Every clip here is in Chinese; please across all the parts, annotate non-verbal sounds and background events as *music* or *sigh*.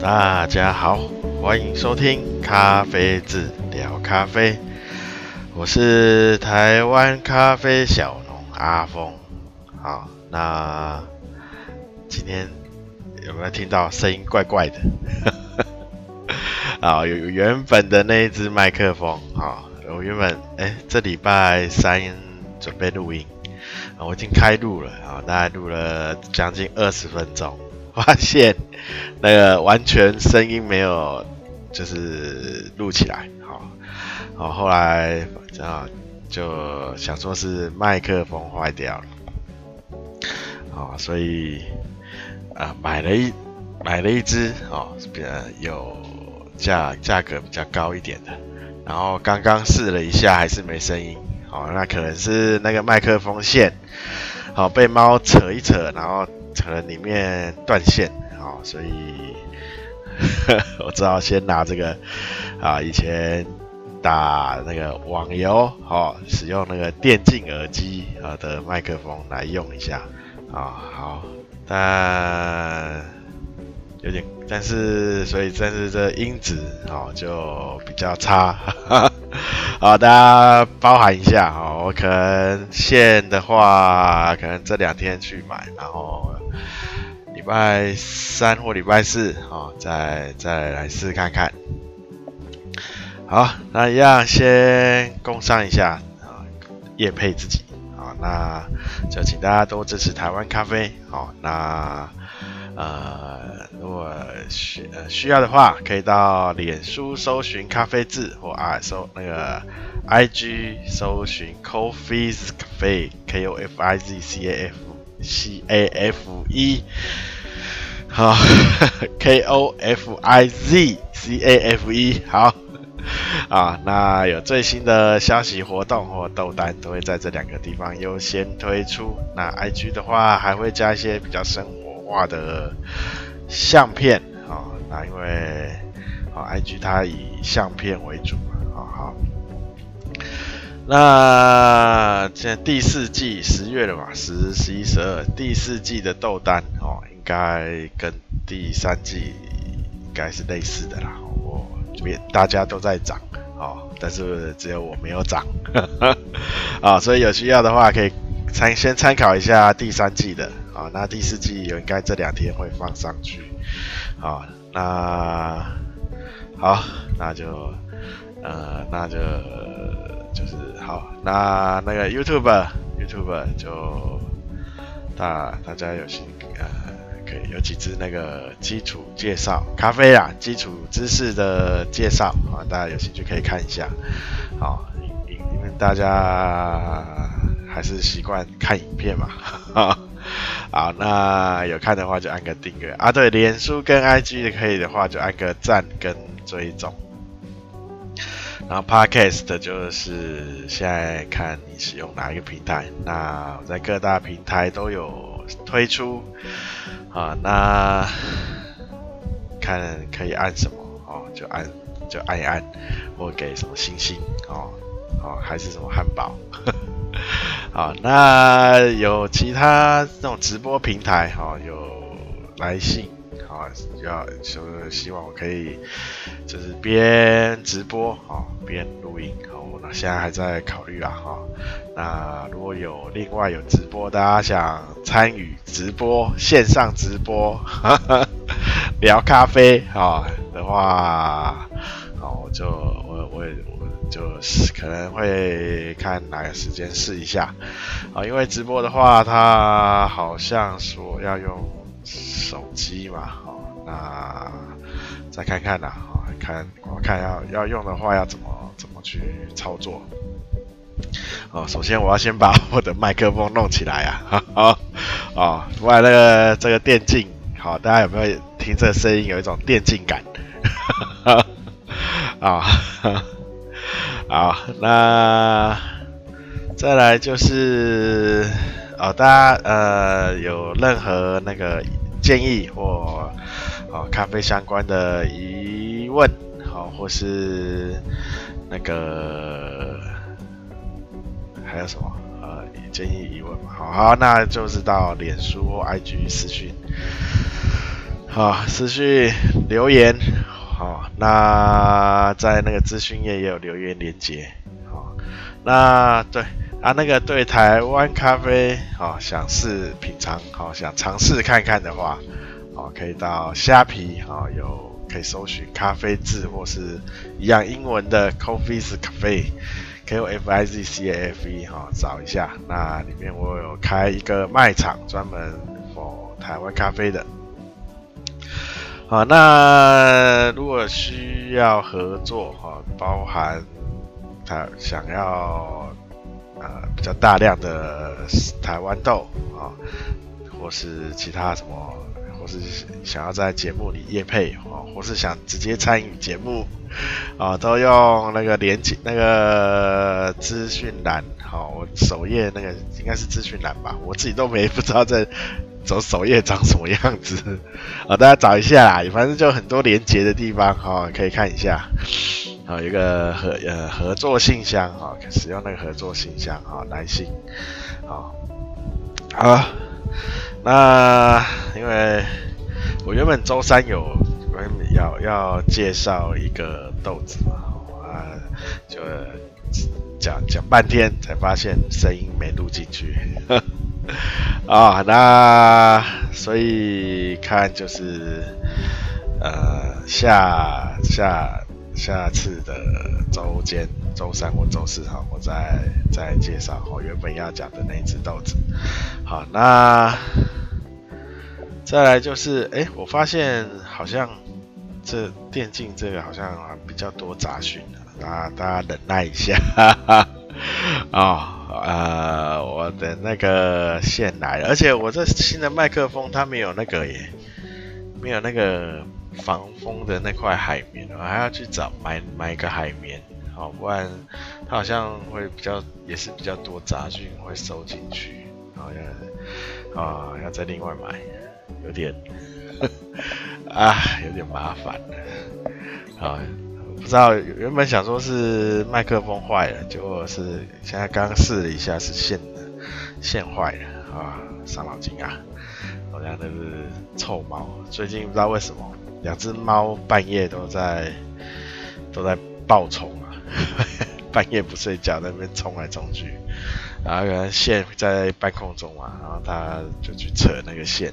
大家好，欢迎收听咖啡治疗咖啡，我是台湾咖啡小农阿峰。好，那今天有没有听到声音怪怪的？*laughs* 啊，有原本的那一只麦克风啊，我原本哎，这礼拜三准备录音，我已经开录了啊，大概录了将近二十分钟。发现那个完全声音没有，就是录起来，好，好，后来啊就想说是麦克风坏掉了，所以啊买了一买了一支哦，比较有价价格比较高一点的，然后刚刚试了一下还是没声音，好，那可能是那个麦克风线好被猫扯一扯，然后。可能里面断线啊、哦，所以 *laughs* 我只好先拿这个啊，以前打那个网游哦，使用那个电竞耳机啊的麦克风来用一下啊、哦，好，但有点，但是所以但是这音质哦就比较差，哈哈好，大家包涵一下、哦，我可能线的话，可能这两天去买，然后。礼拜三或礼拜四，哦，再再来试看看。好，那一样先工商一下啊，业配自己好，那就请大家多支持台湾咖啡。好，那呃，如果需呃需要的话，可以到脸书搜寻咖啡志，或啊搜那个 IG 搜寻 Coffee's Cafe K O F I Z C A F。C A F E，好，*laughs* K O F I Z C A F E，好，啊，那有最新的消息活动或豆单都会在这两个地方优先推出。那 I G 的话，还会加一些比较生活画的相片，啊，那因为啊 I G 它以相片为主嘛，好好。那现在第四季十月了嘛，十、十一、十二，第四季的豆单哦，应该跟第三季应该是类似的啦。我这边大家都在涨哦，但是只有我没有涨 *laughs* 啊，所以有需要的话可以参先参考一下第三季的啊。那第四季应该这两天会放上去啊。那好，那就呃，那就。就是好，那那个 YouTube YouTube 就大大家有兴呃可以有几支那个基础介绍咖啡啊，基础知识的介绍啊，大家有兴趣可以看一下。好，因因为大家还是习惯看影片嘛，哈。好，那有看的话就按个订阅。啊，对，脸书跟 IG 可以的话就按个赞跟追踪。然后 Podcast 就是现在看你使用哪一个平台，那我在各大平台都有推出。啊，那看可以按什么哦，就按就按一按，或给什么星星哦，哦还是什么汉堡，好，那有其他这种直播平台哈，有来信。啊，要就希望我可以就是边直播啊边录音，好，那现在还在考虑啊哈。那如果有另外有直播，大家想参与直播线上直播哈哈聊咖啡啊的话，好，我就我我也就是可能会看哪个时间试一下啊，因为直播的话，它好像说要用。手机嘛，哦，那再看看啦，啊，看我看要要用的话要怎么怎么去操作，哦，首先我要先把我的麦克风弄起来啊，哈，哈，哦，不然那个这个电竞，好，大家有没有听这声音有一种电竞感？啊，*laughs* 啊，*laughs* 好，那再来就是。哦，大家呃有任何那个建议或哦咖啡相关的疑问，好、或是那个还有什么呃建议疑问嘛？好好，那就是到脸书或 IG 私讯好，私讯留言，好，那在那个资讯页也有留言连接，好，那对啊，那个对台湾咖啡，好，想试品尝，好，想尝试看看的话，好，可以到虾皮，好，有可以搜寻咖啡字或是一样英文的 Coffee's Cafe，K O F I Z C A F E，好，找一下，那里面我有开一个卖场，专门播台湾咖啡的。好，那如果需要合作哈，包含他想要呃比较大量的台湾豆啊，或是其他什么，或是想要在节目里业配啊，或是想直接参与节目啊，都用那个连接那个资讯栏，好，我首页那个应该是资讯栏吧，我自己都没不知道在。走首页长什么样子 *laughs* 啊？大家找一下啦，反正就很多连接的地方哈，可以看一下。好，一个合呃合作信箱哈，使用那个合作信箱哈，来信。好，好，那因为我原本周三有要要介绍一个豆子嘛，啊，就讲讲半天才发现声音没录进去。*laughs* 啊、那所以看就是，呃，下下下次的周间，周三或周四哈，我再再介绍我原本要讲的那一只豆子。好，那再来就是，哎，我发现好像这电竞这个好像比较多杂讯，啊，大家忍耐一下，哈哈，啊、哦。呃，我的那个线来了，而且我这新的麦克风它没有那个耶，没有那个防风的那块海绵，我还要去找买买一个海绵，好，不然它好像会比较也是比较多杂讯会收进去，好像啊要再另外买，有点 *laughs* 啊有点麻烦，好。不知道原本想说是麦克风坏了，结果是现在刚试了一下是线的线坏了啊，伤脑筋啊！好像那是臭猫，最近不知道为什么两只猫半夜都在都在暴冲啊，半夜不睡觉在那边冲来冲去，然后可能线在半空中嘛，然后他就去扯那个线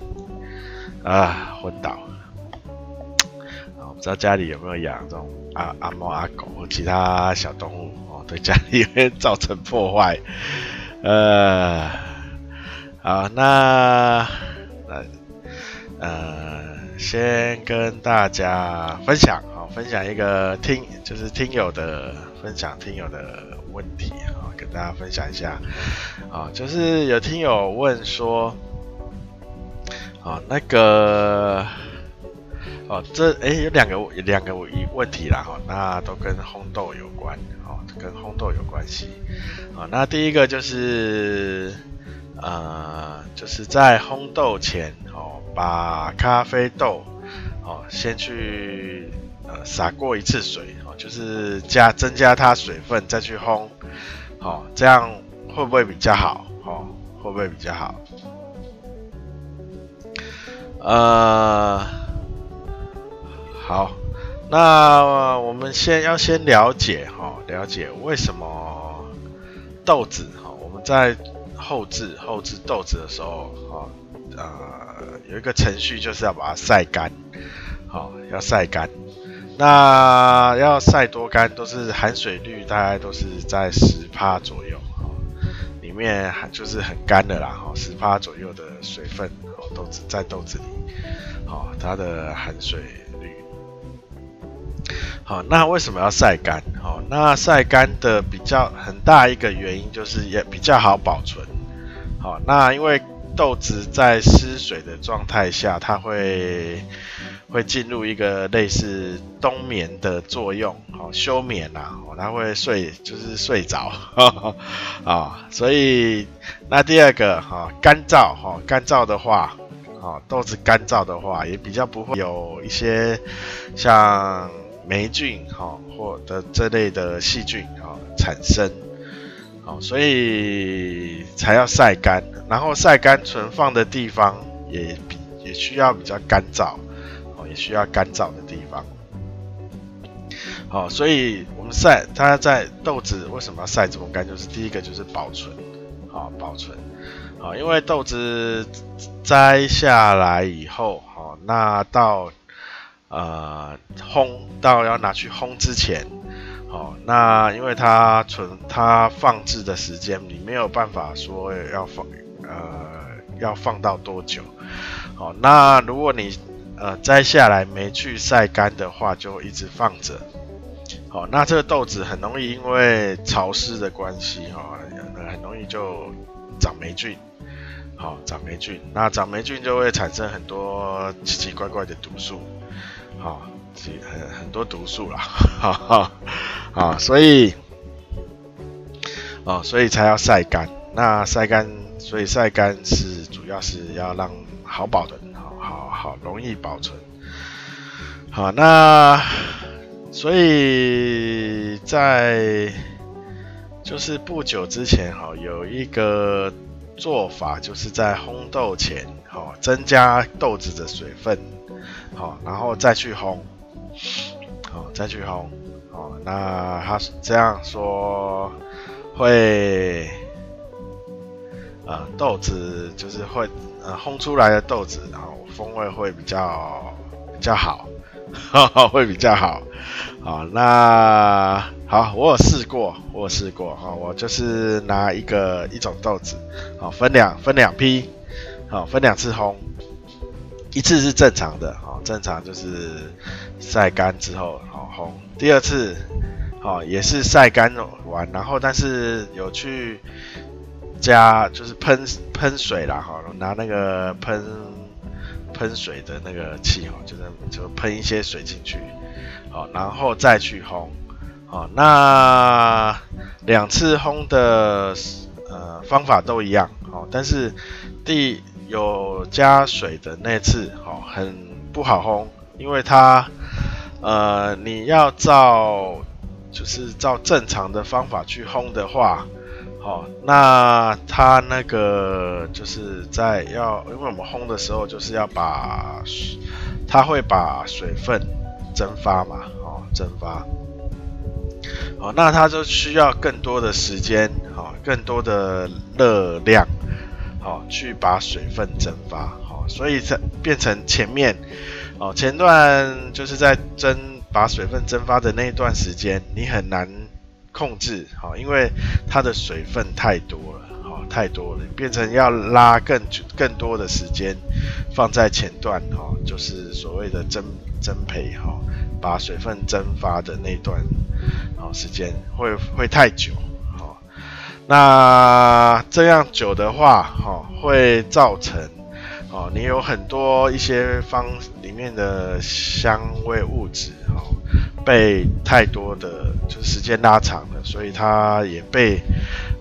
啊，昏倒。不知道家里有没有养这种阿阿猫阿狗或其他小动物哦，对家里面造成破坏。呃，好，那呃呃，先跟大家分享啊，分享一个听就是听友的分享，听友的问题啊，跟大家分享一下啊，就是有听友问说，啊，那个。哦，这哎有两个有两个问题啦哈，那都跟烘豆有关，哦，跟烘豆有关系，啊，那第一个就是呃，就是在烘豆前，哦，把咖啡豆，哦，先去呃洒过一次水，哦，就是加增加它水分再去烘，哦，这样会不会比较好？哦，会不会比较好？呃。好，那我们先要先了解哈，了解为什么豆子哈，我们在后制后制豆子的时候哈，呃，有一个程序就是要把它晒干，好，要晒干。那要晒多干？都是含水率大概都是在十帕左右哈，里面就是很干的啦哈，十帕左右的水分哦豆子在豆子里，好，它的含水。好，那为什么要晒干？好，那晒干的比较很大一个原因就是也比较好保存。好，那因为豆子在湿水的状态下，它会会进入一个类似冬眠的作用，好，休眠呐，它会睡，就是睡着，*laughs* 啊，所以那第二个哈，干燥哈，干燥的话，啊，豆子干燥的话，也比较不会有一些像。霉菌哈，或的这类的细菌啊产生，好，所以才要晒干，然后晒干存放的地方也比也需要比较干燥，需要干燥的地方。好，所以我们晒它在豆子为什么要晒这么干？就是第一个就是保存，好保存，好，因为豆子摘下来以后，好，那到呃烘到要拿去烘之前，好，那因为它存它放置的时间，你没有办法说要放呃要放到多久，好，那如果你呃摘下来没去晒干的话，就一直放着。好，那这个豆子很容易因为潮湿的关系，哈，很容易就长霉菌。好，长霉菌，那长霉菌就会产生很多奇奇怪怪的毒素。好，很很多毒素啦，哈哈。啊，所以，哦，所以才要晒干。那晒干，所以晒干是主要是要让好保存，好好好容易保存。好，那。所以在就是不久之前哈，有一个做法，就是在烘豆前哈，增加豆子的水分，好，然后再去烘，好，再去烘，好，那他这样说会，呃，豆子就是会呃烘出来的豆子，然后风味会比较比较好。哈哈，会比较好，好，那好，我有试过，我有试过，哈，我就是拿一个一种豆子，好，分两分两批，好，分两次烘，一次是正常的，好，正常就是晒干之后好烘，第二次，好，也是晒干完，然后但是有去加就是喷喷水啦，哈，拿那个喷。喷水的那个器哦，就是就喷一些水进去，好，然后再去烘，好，那两次烘的呃方法都一样，好，但是第有加水的那次，好，很不好烘，因为它呃你要照就是照正常的方法去烘的话。哦，那它那个就是在要，因为我们烘的时候就是要把，它会把水分蒸发嘛，哦，蒸发。哦，那它就需要更多的时间，哦，更多的热量，哦，去把水分蒸发，哦，所以在变成前面，哦，前段就是在蒸把水分蒸发的那一段时间，你很难。控制好，因为它的水分太多了，好，太多了，变成要拉更久、更多的时间放在前段，哈，就是所谓的蒸蒸培，哈，把水分蒸发的那段，好时间会会太久，那这样久的话，哈，会造成，哦，你有很多一些方里面的香味物质，哈。被太多的就是时间拉长了，所以它也被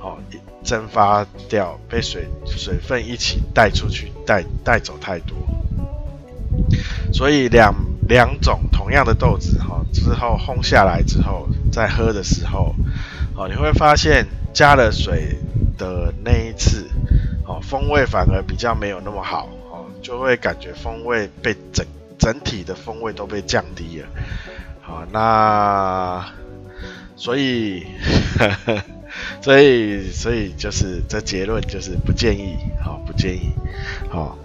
哦蒸发掉，被水水分一起带出去，带带走太多。所以两两种同样的豆子哈，之后烘下来之后再喝的时候，哦，你会发现加了水的那一次，哦，风味反而比较没有那么好，哦，就会感觉风味被整整体的风味都被降低了。好，那所以，呵 *laughs* 呵所以，所以就是这结论就是不建议，好，不建议，好。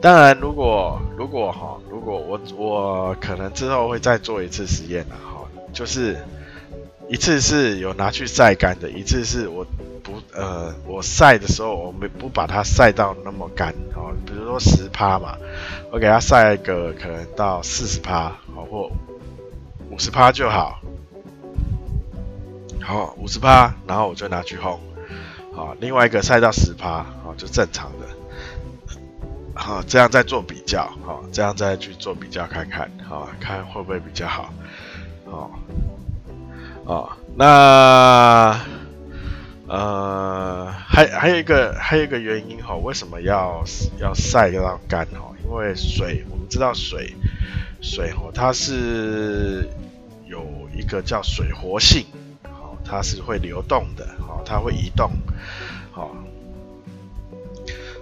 当然，如果如果哈，如果我我可能之后会再做一次实验了，哈，就是一次是有拿去晒干的，一次是我不呃我晒的时候我没不把它晒到那么干，哦，比如说十趴嘛，我给它晒一个可能到四十趴。好或五十趴就好，好五十趴，然后我就拿去烘，好，另外一个晒到十趴，好就正常的，好这样再做比较，好这样再去做比较看看，好看会不会比较好，好，哦那呃还还有一个还有一个原因哈，为什么要要晒到干哈？因为水我们知道水。水哦，它是有一个叫水活性，好，它是会流动的，好，它会移动，好，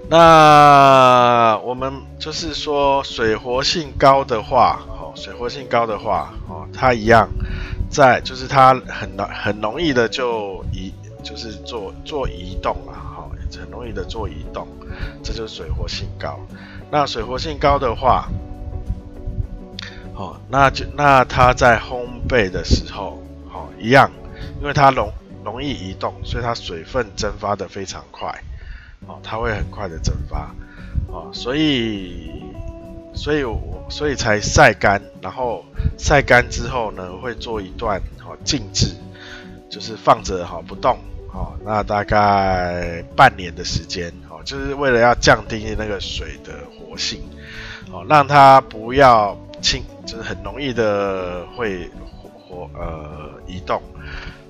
那我们就是说水活性高的话，哦，水活性高的话，哦，它一样在，就是它很难很容易的就移，就是做做移动啊，好，很容易的做移动，这就是水活性高。那水活性高的话，哦，那就那它在烘焙的时候，哦，一样，因为它容容易移动，所以它水分蒸发的非常快。哦，它会很快的蒸发，哦，所以，所以我所以才晒干，然后晒干之后呢，会做一段哦静置，就是放着哈不动，哦，那大概半年的时间，哦，就是为了要降低那个水的活性，哦，让它不要轻，就是很容易的会活活呃移动。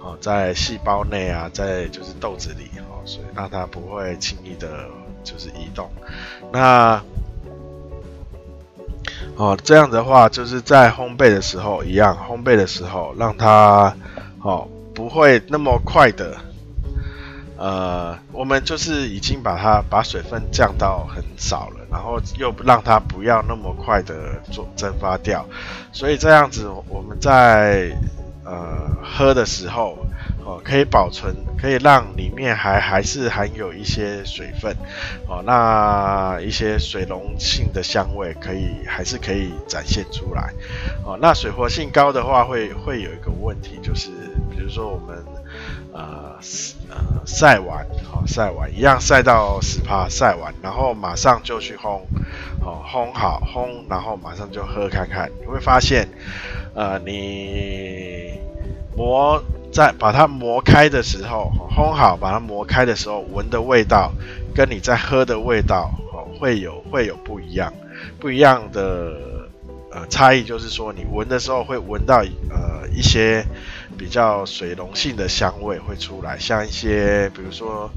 哦，在细胞内啊，在就是豆子里哦，所以让它不会轻易的，就是移动。那哦，这样的话，就是在烘焙的时候一样，烘焙的时候让它哦不会那么快的，呃，我们就是已经把它把水分降到很少了，然后又让它不要那么快的做蒸发掉，所以这样子我们在。呃，喝的时候，哦，可以保存，可以让里面还还是含有一些水分，哦，那一些水溶性的香味可以还是可以展现出来，哦，那水活性高的话会会有一个问题，就是比如说我们呃呃晒完，好、哦、晒完一样晒到十趴晒完，然后马上就去烘，哦烘好烘，然后马上就喝看看，你会发现。呃，你磨在把它磨开的时候，烘好把它磨开的时候，闻的味道跟你在喝的味道哦，会有会有不一样，不一样的呃差异，就是说你闻的时候会闻到呃一些比较水溶性的香味会出来，像一些比如说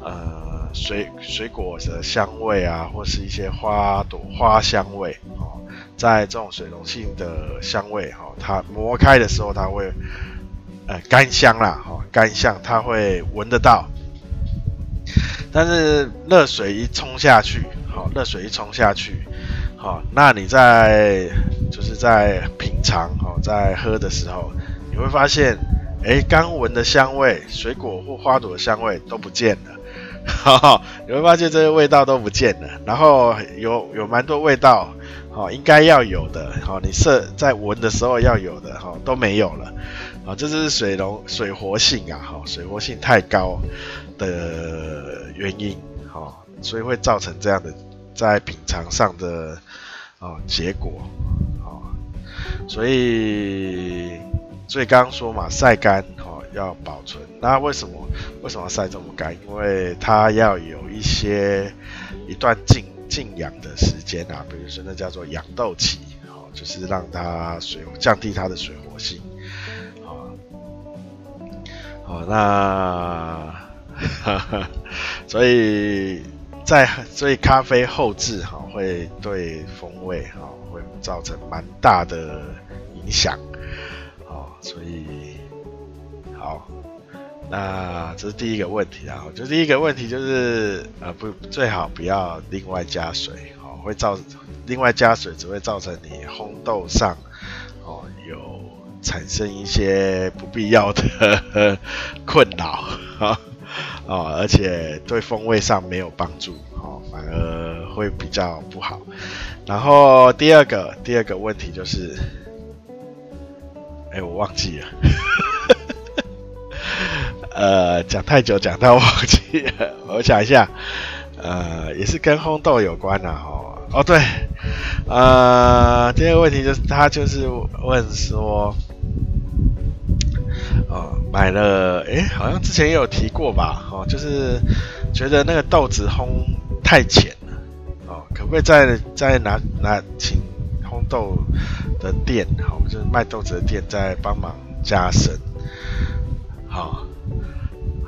呃水水果的香味啊，或是一些花朵花香味哦。在这种水溶性的香味，哈，它磨开的时候，它会，呃，干香啦，哈，干香，它会闻得到。但是热水一冲下去，好，热水一冲下去，好，那你在就是在品尝，哦，在喝的时候，你会发现，哎，刚闻的香味，水果或花朵的香味都不见了，哈哈，你会发现这些味道都不见了，然后有有蛮多味道。哦，应该要有的，好，你设在闻的时候要有的，哈，都没有了，啊，这是水溶水活性啊，哈，水活性太高的原因，哈，所以会造成这样的在品尝上的啊结果，啊，所以所以刚刚说嘛，晒干，哈，要保存，那为什么为什么要晒这么干？因为它要有一些一段静。静养的时间啊，比如说那叫做养豆期，好，就是让它水降低它的水活性，哦，那，哈哈，所以在所以咖啡后置哈会对风味哈会造成蛮大的影响，哦，所以好。那这是第一个问题啊，就第一个问题就是呃不最好不要另外加水哦，会造另外加水只会造成你烘豆上产生一些不必要的 *laughs* 困扰 *laughs* 啊哦，而且对风味上没有帮助哦，反而会比较不好。然后第二个第二个问题就是，哎我忘记了。*laughs* 呃，讲太久，讲到忘记了。我想一下，呃，也是跟烘豆有关的、啊、哦。哦，对，呃，第二个问题就是他就是问说，买了，诶，好像之前也有提过吧？哦，就是觉得那个豆子烘太浅了，哦，可不可以再再拿拿请烘豆的店，哦，就是卖豆子的店再帮忙加深，好、哦。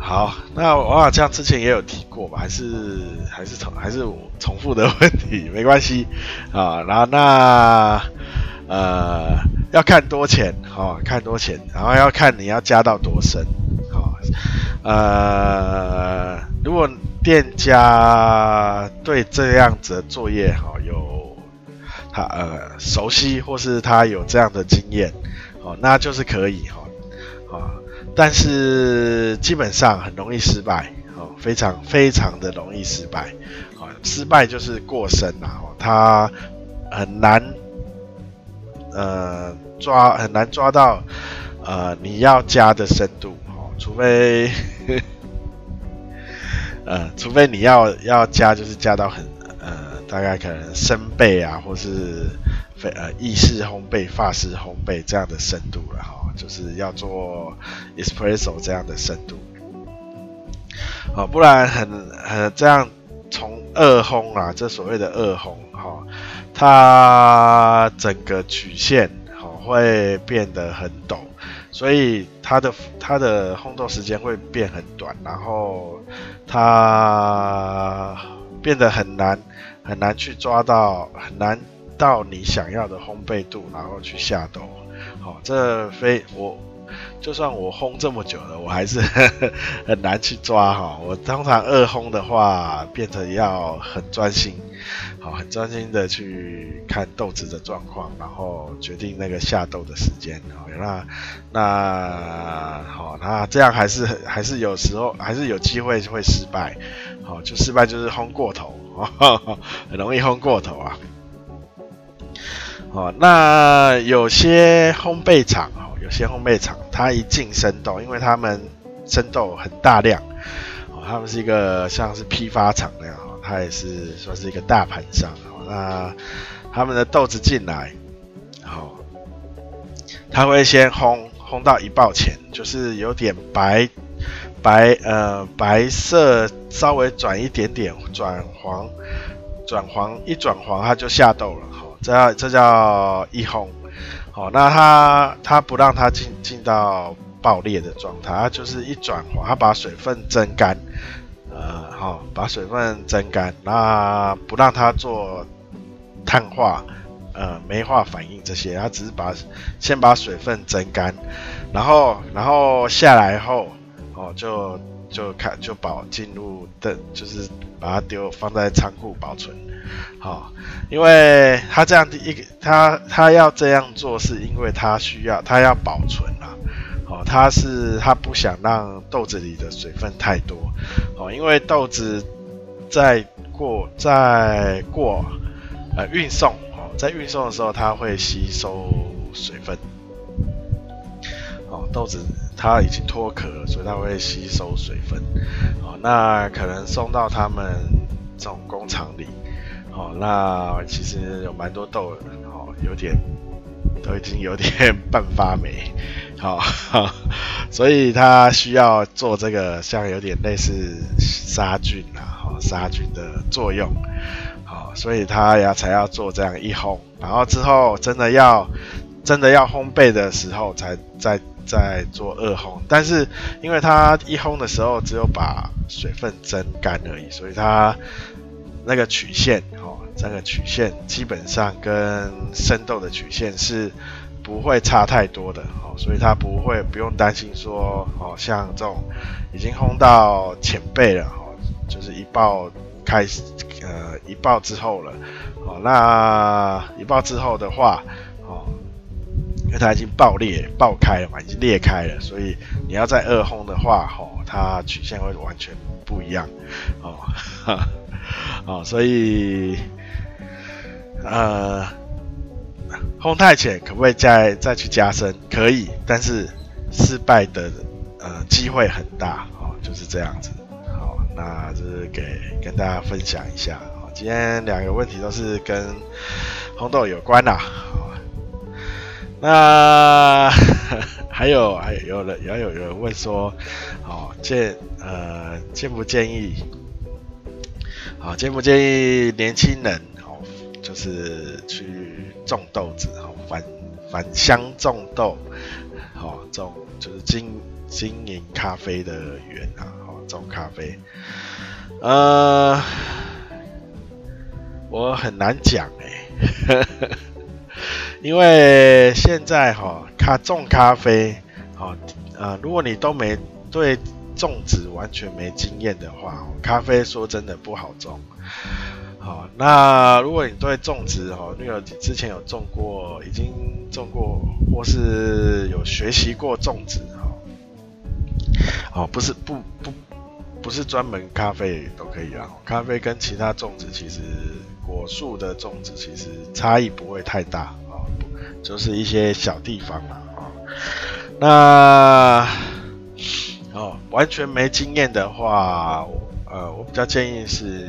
好，那我好像之前也有提过吧，还是还是重还是重复的问题，没关系啊。然后那呃要看多浅，哈、哦，看多浅，然后要看你要加到多深，好、哦，呃，如果店家对这样子的作业哈有他呃熟悉，或是他有这样的经验，哦，那就是可以哈，啊，但是基本上很容易失败，哦，非常非常的容易失败，啊，失败就是过深了，哦，他很难，呃，抓很难抓到，呃，你要加的深度，哦，除非。*laughs* 呃，除非你要要加，就是加到很呃，大概可能深焙啊，或是非呃意式烘焙、法式烘焙这样的深度了哈、哦，就是要做 espresso 这样的深度，好、不然很很这样从二烘啊，这所谓的二烘哈、哦，它整个曲线哈、哦、会变得很陡。所以它的它的烘豆时间会变很短，然后它变得很难很难去抓到，很难到你想要的烘焙度，然后去下豆。好、哦，这非我就算我烘这么久了，我还是 *laughs* 很难去抓哈、哦。我通常二烘的话，变成要很专心。好，很专心的去看豆子的状况，然后决定那个下豆的时间。好，那那好，那这样还是还是有时候还是有机会会失败。好，就失败就是烘过头，很 *laughs* 容易烘过头啊。好，那有些烘焙厂，有些烘焙厂，它一进生豆，因为他们生豆很大量，哦，他们是一个像是批发厂那样。他也是算是一个大盘商，那他们的豆子进来，好，他会先烘烘到一爆前，就是有点白白呃白色，稍微转一点点转黄，转黄一转黄他就下豆了，好，这叫这叫一烘，好，那他他不让它进进到爆裂的状态，他就是一转滑，他把水分蒸干。呃，好，把水分蒸干，那不让它做碳化、呃酶化反应这些，它只是把先把水分蒸干，然后然后下来后，哦，就就看就保进入的，就是把它丢放在仓库保存，好，因为它这样的一个，它它要这样做，是因为它需要它要保存啊。哦，它是它不想让豆子里的水分太多，哦，因为豆子在过在过呃运送，哦，在运送的时候它会吸收水分，哦，豆子它已经脱壳，所以它会吸收水分，哦，那可能送到他们这种工厂里，哦，那其实有蛮多豆的，哦，有点都已经有点半发霉。好，*laughs* 所以它需要做这个，像有点类似杀菌啊，好，杀菌的作用，好，所以它要才要做这样一烘，然后之后真的要真的要烘焙的时候，才再再做二烘。但是因为它一烘的时候只有把水分蒸干而已，所以它那个曲线，哦，这个曲线基本上跟生豆的曲线是。不会差太多的哦，所以它不会不用担心说哦，像这种已经烘到浅焙了哦，就是一爆开始呃一爆之后了哦，那一爆之后的话，因为它已经爆裂爆开了嘛，已经裂开了，所以你要再二烘的话哦，它曲线会完全不一样哦，*laughs* 哦，所以呃。烘太浅可不可以再再去加深？可以，但是失败的呃机会很大哦，就是这样子。好，那就是给跟大家分享一下。好，今天两个问题都是跟红豆有关啦。好，那 *laughs* 还有还有有人也有人问说，好建呃建不建议？好建不建议年轻人哦？就是去种豆子，哈，返返乡种豆，好，种就是经经营咖啡的园啊，好，种咖啡，呃，我很难讲哎，*laughs* 因为现在哈，咖种咖啡，好，呃，如果你都没对种植完全没经验的话，咖啡说真的不好种。好，那如果你对种植哈，你有之前有种过，已经种过，或是有学习过种植哈，哦，不是不不不是专门咖啡都可以啊，咖啡跟其他种植其实果树的种植其实差异不会太大，就是一些小地方啊。那哦，完全没经验的话，呃，我比较建议是，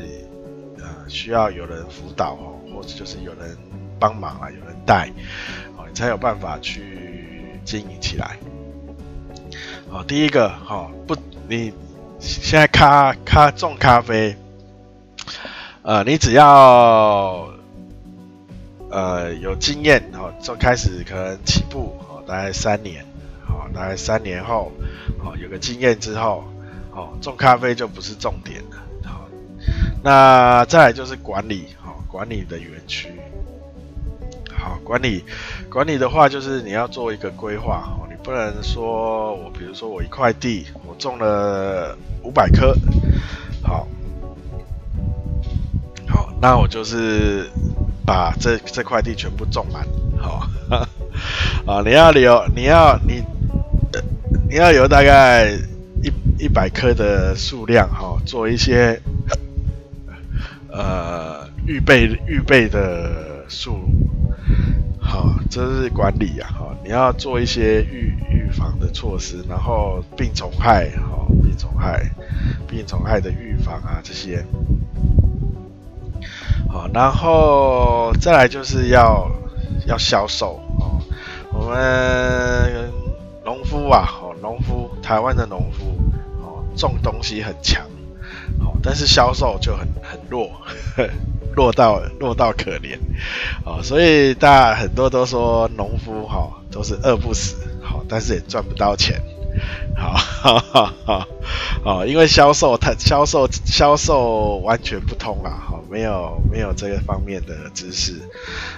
呃，需要有人辅导哦，或者就是有人帮忙啊，有人带，哦，你才有办法去经营起来。哦，第一个，哦，不，你现在咖咖种咖啡，呃，你只要呃有经验，哦，就开始可能起步，哦，大概三年。哦大概三年后，哦，有个经验之后，哦，种咖啡就不是重点了。好，那再来就是管理，好，管理的园区，好，管理管理的话，就是你要做一个规划，哦，你不能说我，比如说我一块地，我种了五百棵，好，好，那我就是把这这块地全部种满，好，*laughs* 啊，你要留，你要你。你要有大概一一百棵的数量哈，做一些呃预备预备的树，好，这是管理啊哈。你要做一些预预防的措施，然后病虫害哈，病虫害病虫害的预防啊这些，好，然后再来就是要要销售哦，我们农夫啊。农夫，台湾的农夫，哦，种东西很强，哦，但是销售就很很弱，呵 *laughs* 弱到弱到可怜，哦，所以大家很多都说农夫哈、哦、都是饿不死，好、哦，但是也赚不到钱，*laughs* 好，哈哈哈，哦，因为销售他销售销售完全不通啊，好、哦，没有没有这个方面的知识，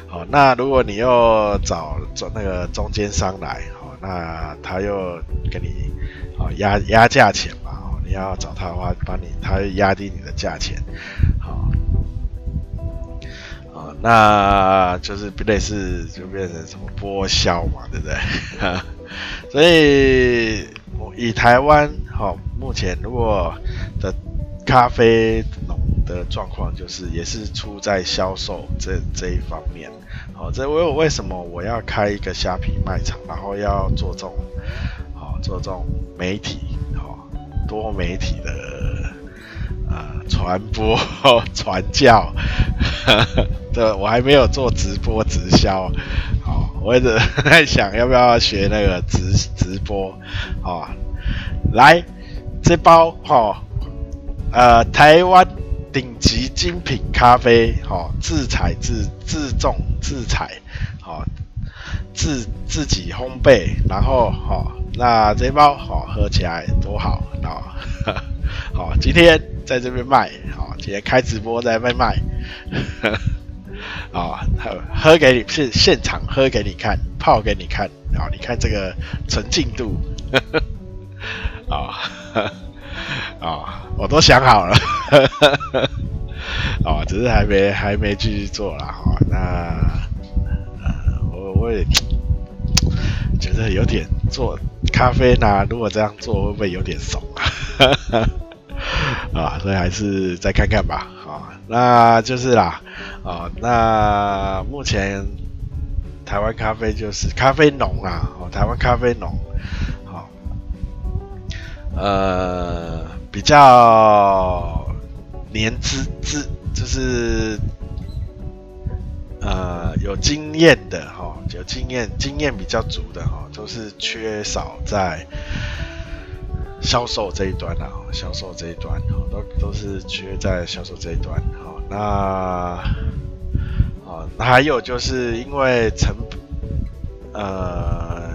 好、哦，那如果你又找找那个中间商来。那他又给你啊压压价钱嘛，哦，你要找他的话，帮你他压低你的价钱，好，啊，那就是类似就变成什么剥削嘛，对不对？*laughs* 所以以台湾好，目前如果的咖啡农的状况，就是也是出在销售这这一方面。好，这为为什么我要开一个虾皮卖场，然后要做这种，好做这种媒体，好多媒体的啊传播传教，*laughs* 对，我还没有做直播直销，我一直 *laughs* 在想要不要学那个直直播，好，来这包哈，呃，台湾。顶级精品咖啡，好，自采自自种自采，好，自自己烘焙，然后好，那这包好喝起来多好啊！好，*laughs* 今天在这边卖，好，今天开直播在卖卖，啊，喝喝给你现现场喝给你看，泡给你看，啊，你看这个纯净度，*laughs* 啊。啊、我都想好了，哦，*laughs* 只是还没还没继续做啦。哈、那呃，我我也觉得有点做咖啡呢，如果这样做会不会有点怂啊？*laughs* 啊，所以还是再看看吧。那就是啦。哦，那目前台湾咖啡就是咖啡农啊，哦，台湾咖啡农，好、呃。比较年资资就是呃有经验的哈，有经验经验比较足的哈，都是缺少在销售这一端啊，销售这一端哦都都是缺在销售这一端哦。那哦，那还有就是因为成呃。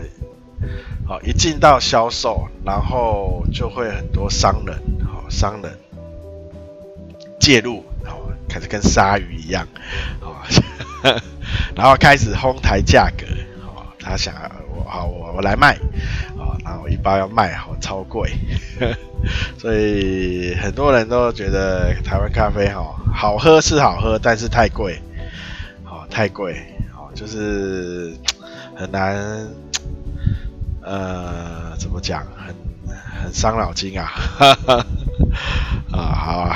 好，一进到销售，然后就会很多商人，好，商人介入，好，开始跟鲨鱼一样，好，*laughs* 然后开始哄抬价格，好，他想我好，我我来卖，包要卖好超贵，*laughs* 所以很多人都觉得台湾咖啡哈好喝是好喝，但是太贵，好太贵，好就是很难，呃，怎么讲，很很伤脑筋啊，哈 *laughs* 哈，啊好啊，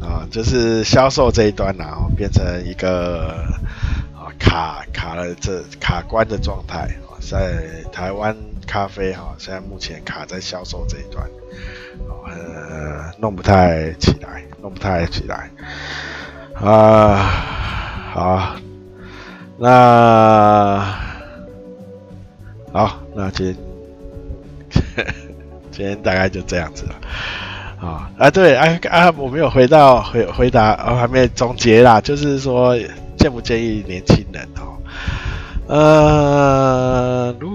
啊就是销售这一端然后变成一个啊卡卡了这卡关的状态。在台湾咖啡哈，现在目前卡在销售这一端，呃，弄不太起来，弄不太起来，啊，好，那好，那今天 *laughs* 今天大概就这样子了，啊啊对啊啊，我没有回到回回答，我还没总结啦，就是说建不建议年轻人哦。呃，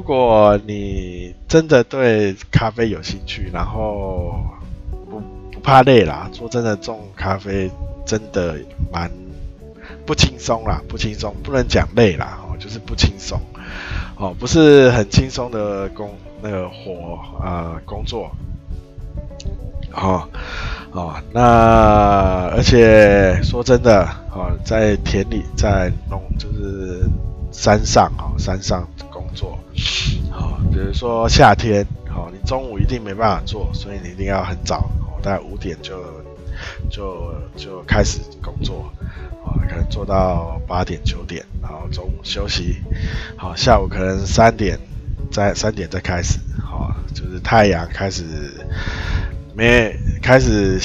如果你真的对咖啡有兴趣，然后不不怕累啦，说真的，种咖啡真的蛮不轻松啦，不轻松，不能讲累啦，哦，就是不轻松，哦，不是很轻松的工那个活啊、呃、工作，哦哦，那而且说真的，哦，在田里在弄就是。山上哈，山上作，好，比如说夏天，好，你中午一定没办法做，所以你一定要很早，大概五点就就就开始工作，啊，可能做到八点九点，然后中午休息，好，下午可能三点再三点再开始，好，就是太阳开始没开始。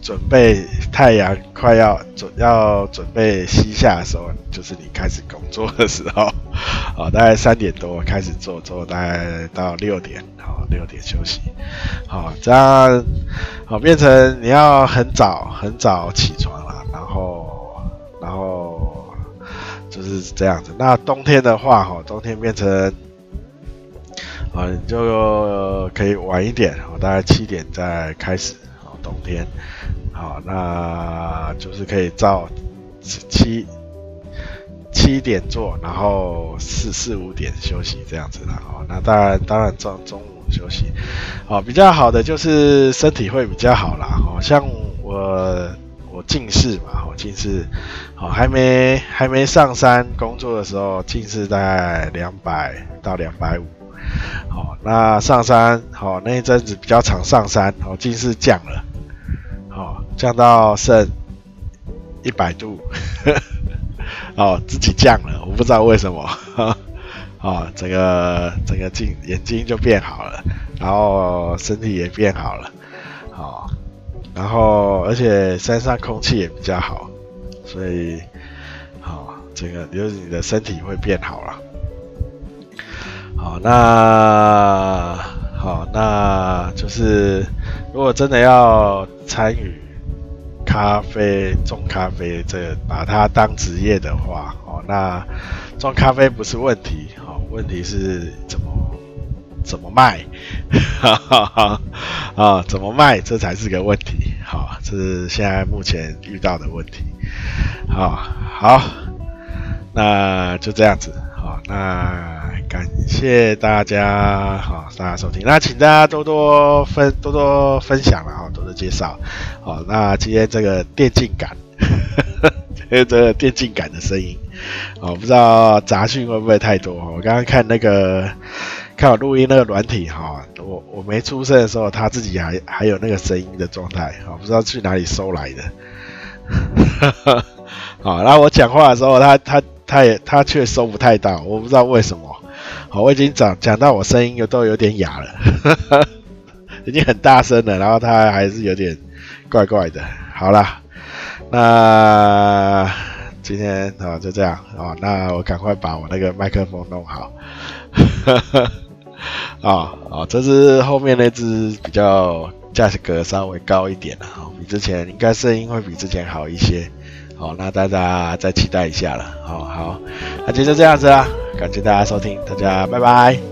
准备太阳快要准要准备西下的时候，就是你开始工作的时候，*laughs* 好，大概三点多开始做，做大概到六点，好，六点休息，好，这样好变成你要很早很早起床了，然后然后就是这样子。那冬天的话，哈，冬天变成啊，你就可以晚一点，好，大概七点再开始。冬天，好，那就是可以照七七点做，然后四四五点休息这样子的，哦，那当然当然中中午休息，好，比较好的就是身体会比较好啦，好像我我近视嘛，我近视，好，还没还没上山工作的时候，近视大概两百到两百五，好，那上山好那一阵子比较常上山，好，近视降了。哦降到剩一百度，*laughs* 哦，自己降了，我不知道为什么，啊、*laughs* 哦，整个整个镜眼睛就变好了，然后身体也变好了，好、哦，然后而且山上空气也比较好，所以，好、哦，这个就是你的身体会变好了，好，那好，那就是如果真的要参与。咖啡种咖啡，这把它当职业的话，哦，那种咖啡不是问题，哦，问题是怎么怎么卖，哈哈哈，啊，怎么卖这才是个问题，好，这是现在目前遇到的问题，好，好，那就这样子，好，那。感谢大家，好，大家收听。那请大家多多分多多分享了哈，多多介绍。好，那今天这个电竞感，*laughs* 这个电竞感的声音，哦，不知道杂讯会不会太多？我刚刚看那个看我录音那个软体哈，我我没出声的时候，他自己还还有那个声音的状态，好，不知道去哪里收来的。*laughs* 好，然后我讲话的时候，他他他也他却收不太到，我不知道为什么。好，我已经讲讲到我声音又都有点哑了，*laughs* 已经很大声了，然后他还是有点怪怪的。好啦，那今天啊就这样啊，那我赶快把我那个麦克风弄好。啊 *laughs* 啊，这是后面那只比较价格稍微高一点了，比之前应该声音会比之前好一些。好，那大家再期待一下了。好好，那今天就这样子啦，感谢大家收听，大家拜拜。